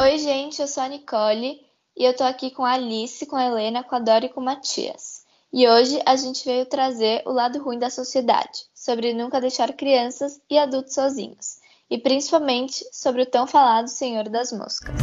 Oi, gente, eu sou a Nicole e eu tô aqui com a Alice, com a Helena, com a Dora e com o Matias. E hoje a gente veio trazer o lado ruim da sociedade, sobre nunca deixar crianças e adultos sozinhos, e principalmente sobre o tão falado Senhor das Moscas.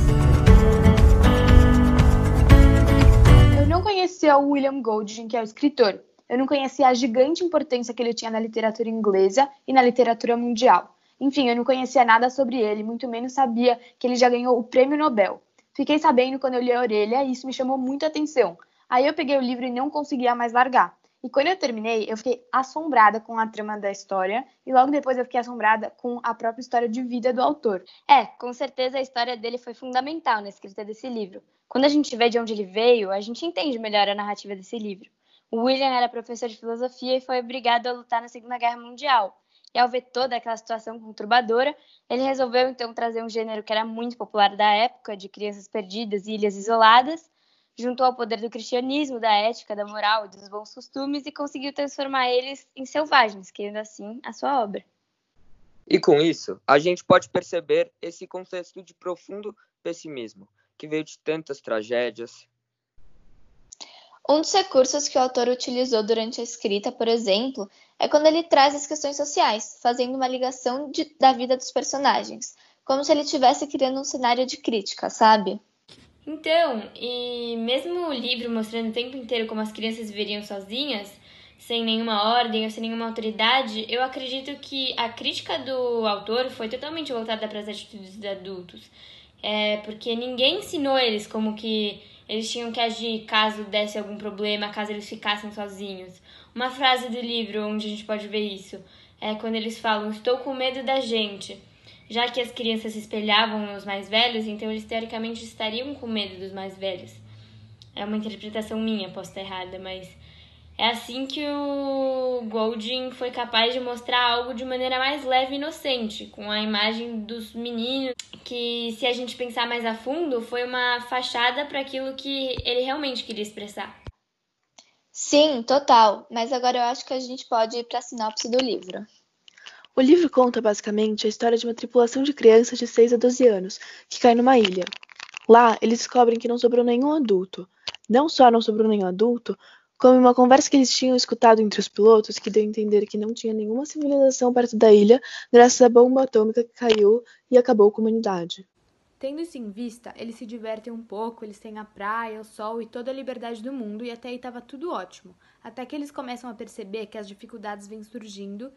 Eu não conhecia o William Golding, que é o escritor. Eu não conhecia a gigante importância que ele tinha na literatura inglesa e na literatura mundial. Enfim, eu não conhecia nada sobre ele, muito menos sabia que ele já ganhou o prêmio Nobel. Fiquei sabendo quando eu li a orelha e isso me chamou muita atenção. Aí eu peguei o livro e não conseguia mais largar. E quando eu terminei, eu fiquei assombrada com a trama da história e logo depois eu fiquei assombrada com a própria história de vida do autor. É, com certeza a história dele foi fundamental na escrita desse livro. Quando a gente vê de onde ele veio, a gente entende melhor a narrativa desse livro. William era professor de filosofia e foi obrigado a lutar na Segunda Guerra Mundial. E ao ver toda aquela situação conturbadora, ele resolveu então trazer um gênero que era muito popular da época, de crianças perdidas e ilhas isoladas, juntou ao poder do cristianismo, da ética, da moral e dos bons costumes e conseguiu transformar eles em selvagens, criando assim a sua obra. E com isso, a gente pode perceber esse contexto de profundo pessimismo, que veio de tantas tragédias, um dos recursos que o autor utilizou durante a escrita, por exemplo, é quando ele traz as questões sociais, fazendo uma ligação de, da vida dos personagens, como se ele estivesse criando um cenário de crítica, sabe? Então, e mesmo o livro mostrando o tempo inteiro como as crianças viveriam sozinhas, sem nenhuma ordem ou sem nenhuma autoridade, eu acredito que a crítica do autor foi totalmente voltada para as atitudes dos adultos. É, porque ninguém ensinou eles como que eles tinham que agir caso desse algum problema, caso eles ficassem sozinhos. Uma frase do livro onde a gente pode ver isso é quando eles falam: Estou com medo da gente. Já que as crianças se espelhavam nos mais velhos, então eles teoricamente estariam com medo dos mais velhos. É uma interpretação minha, posso estar errada, mas é assim que o Golding foi capaz de mostrar algo de maneira mais leve e inocente, com a imagem dos meninos, que, se a gente pensar mais a fundo, foi uma fachada para aquilo que ele realmente queria expressar. Sim, total. Mas agora eu acho que a gente pode ir para a sinopse do livro. O livro conta basicamente a história de uma tripulação de crianças de 6 a 12 anos que cai numa ilha. Lá, eles descobrem que não sobrou nenhum adulto. Não só não sobrou nenhum adulto, como uma conversa que eles tinham escutado entre os pilotos, que deu a entender que não tinha nenhuma civilização perto da ilha, graças à bomba atômica que caiu e acabou com a humanidade. Tendo isso em vista, eles se divertem um pouco, eles têm a praia, o sol e toda a liberdade do mundo, e até aí estava tudo ótimo. Até que eles começam a perceber que as dificuldades vêm surgindo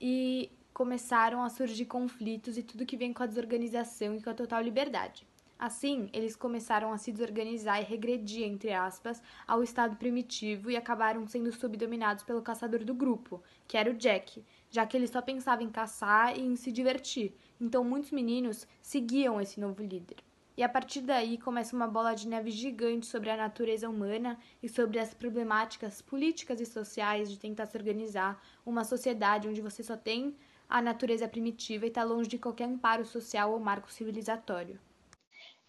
e começaram a surgir conflitos e tudo que vem com a desorganização e com a total liberdade. Assim, eles começaram a se desorganizar e regredir, entre aspas, ao estado primitivo e acabaram sendo subdominados pelo caçador do grupo, que era o Jack, já que ele só pensava em caçar e em se divertir. Então, muitos meninos seguiam esse novo líder. E a partir daí começa uma bola de neve gigante sobre a natureza humana e sobre as problemáticas políticas e sociais de tentar se organizar uma sociedade onde você só tem a natureza primitiva e está longe de qualquer amparo social ou marco civilizatório.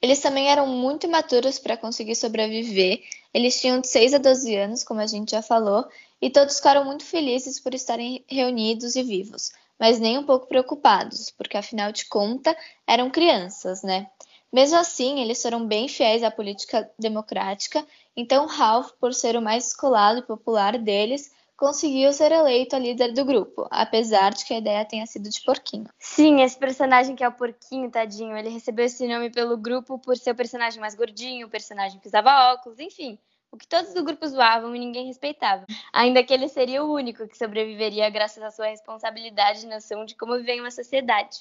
Eles também eram muito imaturos para conseguir sobreviver. Eles tinham de 6 a 12 anos, como a gente já falou, e todos ficaram muito felizes por estarem reunidos e vivos, mas nem um pouco preocupados, porque afinal de contas eram crianças, né? Mesmo assim, eles foram bem fiéis à política democrática, então Ralph, por ser o mais escolado e popular deles, conseguiu ser eleito a líder do grupo, apesar de que a ideia tenha sido de Porquinho. Sim, esse personagem que é o Porquinho, tadinho, ele recebeu esse nome pelo grupo por ser o personagem mais gordinho, o personagem que usava óculos, enfim. O que todos do grupo zoavam e ninguém respeitava. Ainda que ele seria o único que sobreviveria graças à sua responsabilidade e noção de como viver em uma sociedade.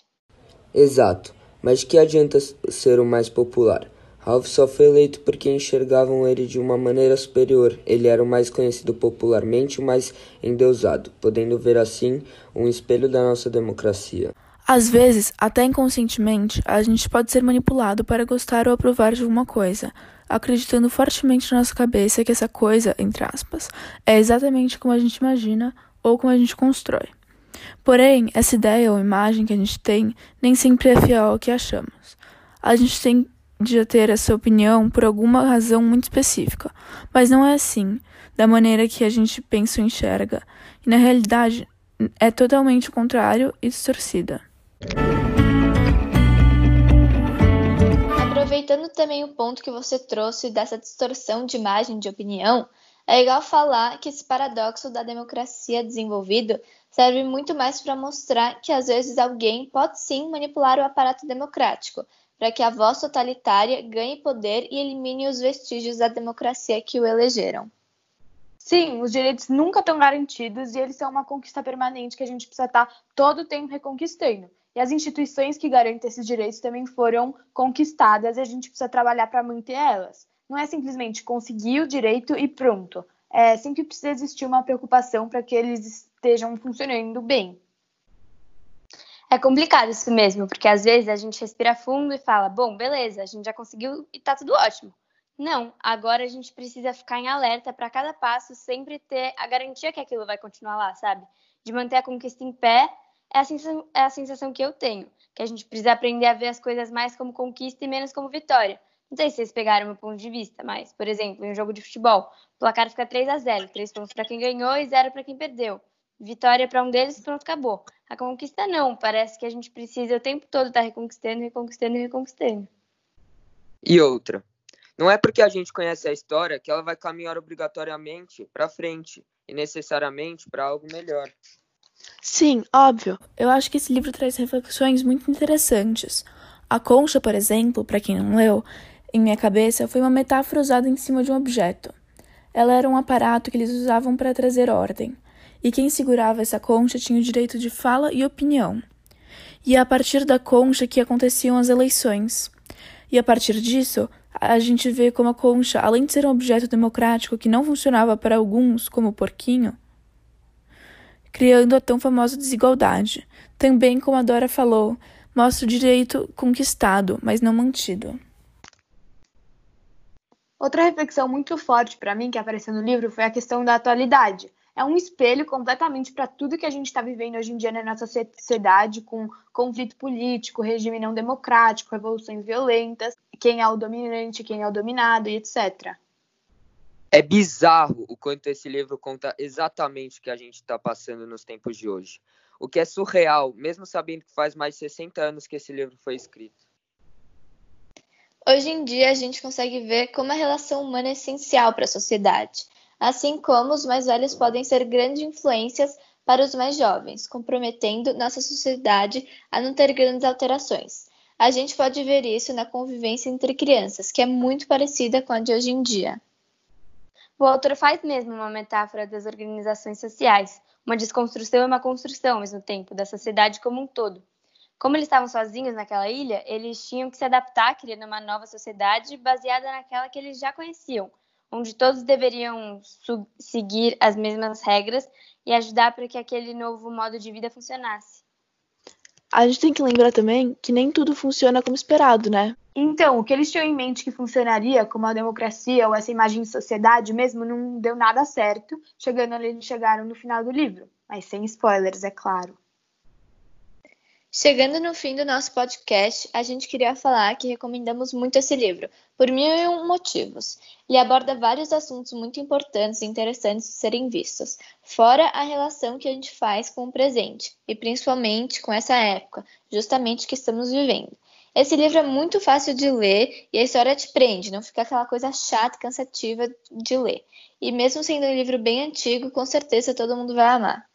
Exato. Mas que adianta ser o mais popular? Ralph só foi eleito porque enxergavam ele de uma maneira superior. Ele era o mais conhecido popularmente, o mais endeusado, podendo ver assim um espelho da nossa democracia. Às vezes, até inconscientemente, a gente pode ser manipulado para gostar ou aprovar de alguma coisa, acreditando fortemente na nossa cabeça que essa coisa, entre aspas, é exatamente como a gente imagina ou como a gente constrói. Porém, essa ideia ou imagem que a gente tem nem sempre é fiel ao que achamos. A gente tem de ter essa opinião por alguma razão muito específica, mas não é assim. da maneira que a gente pensa ou enxerga, e na realidade é totalmente o contrário e distorcida. Aproveitando também o ponto que você trouxe dessa distorção de imagem de opinião, é legal falar que esse paradoxo da democracia desenvolvido serve muito mais para mostrar que às vezes alguém pode sim manipular o aparato democrático, para que a voz totalitária ganhe poder e elimine os vestígios da democracia que o elegeram. Sim, os direitos nunca estão garantidos e eles são uma conquista permanente que a gente precisa estar tá todo o tempo reconquistando. E as instituições que garantem esses direitos também foram conquistadas e a gente precisa trabalhar para manter elas. Não é simplesmente conseguir o direito e pronto. É, sempre precisa existir uma preocupação para que eles estejam funcionando bem. É complicado isso mesmo, porque às vezes a gente respira fundo e fala: bom, beleza, a gente já conseguiu e tá tudo ótimo. Não, agora a gente precisa ficar em alerta para cada passo sempre ter a garantia que aquilo vai continuar lá, sabe? De manter a conquista em pé é a, sensação, é a sensação que eu tenho, que a gente precisa aprender a ver as coisas mais como conquista e menos como vitória. Não sei se vocês pegaram meu ponto de vista, mas, por exemplo, em um jogo de futebol, o placar fica 3 a 0 3 pontos para quem ganhou e 0 para quem perdeu. Vitória para um deles, pronto, acabou. A conquista não, parece que a gente precisa o tempo todo estar tá reconquistando, reconquistando e reconquistando. E outra, não é porque a gente conhece a história que ela vai caminhar obrigatoriamente para frente e necessariamente para algo melhor. Sim, óbvio. Eu acho que esse livro traz reflexões muito interessantes. A concha, por exemplo, para quem não leu, em minha cabeça foi uma metáfora usada em cima de um objeto. Ela era um aparato que eles usavam para trazer ordem e quem segurava essa concha tinha o direito de fala e opinião. E é a partir da concha que aconteciam as eleições. E a partir disso, a gente vê como a concha, além de ser um objeto democrático que não funcionava para alguns, como o porquinho, criando a tão famosa desigualdade. Também, como a Dora falou, mostra o direito conquistado, mas não mantido. Outra reflexão muito forte para mim que apareceu no livro foi a questão da atualidade é um espelho completamente para tudo que a gente está vivendo hoje em dia na nossa sociedade, com conflito político, regime não democrático, revoluções violentas, quem é o dominante, quem é o dominado e etc. É bizarro o quanto esse livro conta exatamente o que a gente está passando nos tempos de hoje. O que é surreal, mesmo sabendo que faz mais de 60 anos que esse livro foi escrito. Hoje em dia, a gente consegue ver como a relação humana é essencial para a sociedade assim como os mais velhos podem ser grandes influências para os mais jovens, comprometendo nossa sociedade a não ter grandes alterações. A gente pode ver isso na convivência entre crianças, que é muito parecida com a de hoje em dia. O autor faz mesmo uma metáfora das organizações sociais, uma desconstrução e uma construção ao mesmo tempo da sociedade como um todo. Como eles estavam sozinhos naquela ilha, eles tinham que se adaptar, criando uma nova sociedade baseada naquela que eles já conheciam, onde todos deveriam seguir as mesmas regras e ajudar para que aquele novo modo de vida funcionasse. A gente tem que lembrar também que nem tudo funciona como esperado, né? Então, o que eles tinham em mente que funcionaria como a democracia ou essa imagem de sociedade mesmo não deu nada certo, chegando ali eles chegaram no final do livro, mas sem spoilers, é claro. Chegando no fim do nosso podcast, a gente queria falar que recomendamos muito esse livro, por mil e um motivos. Ele aborda vários assuntos muito importantes e interessantes de serem vistos, fora a relação que a gente faz com o presente, e principalmente com essa época, justamente que estamos vivendo. Esse livro é muito fácil de ler e a história te prende, não fica aquela coisa chata e cansativa de ler. E mesmo sendo um livro bem antigo, com certeza todo mundo vai amar.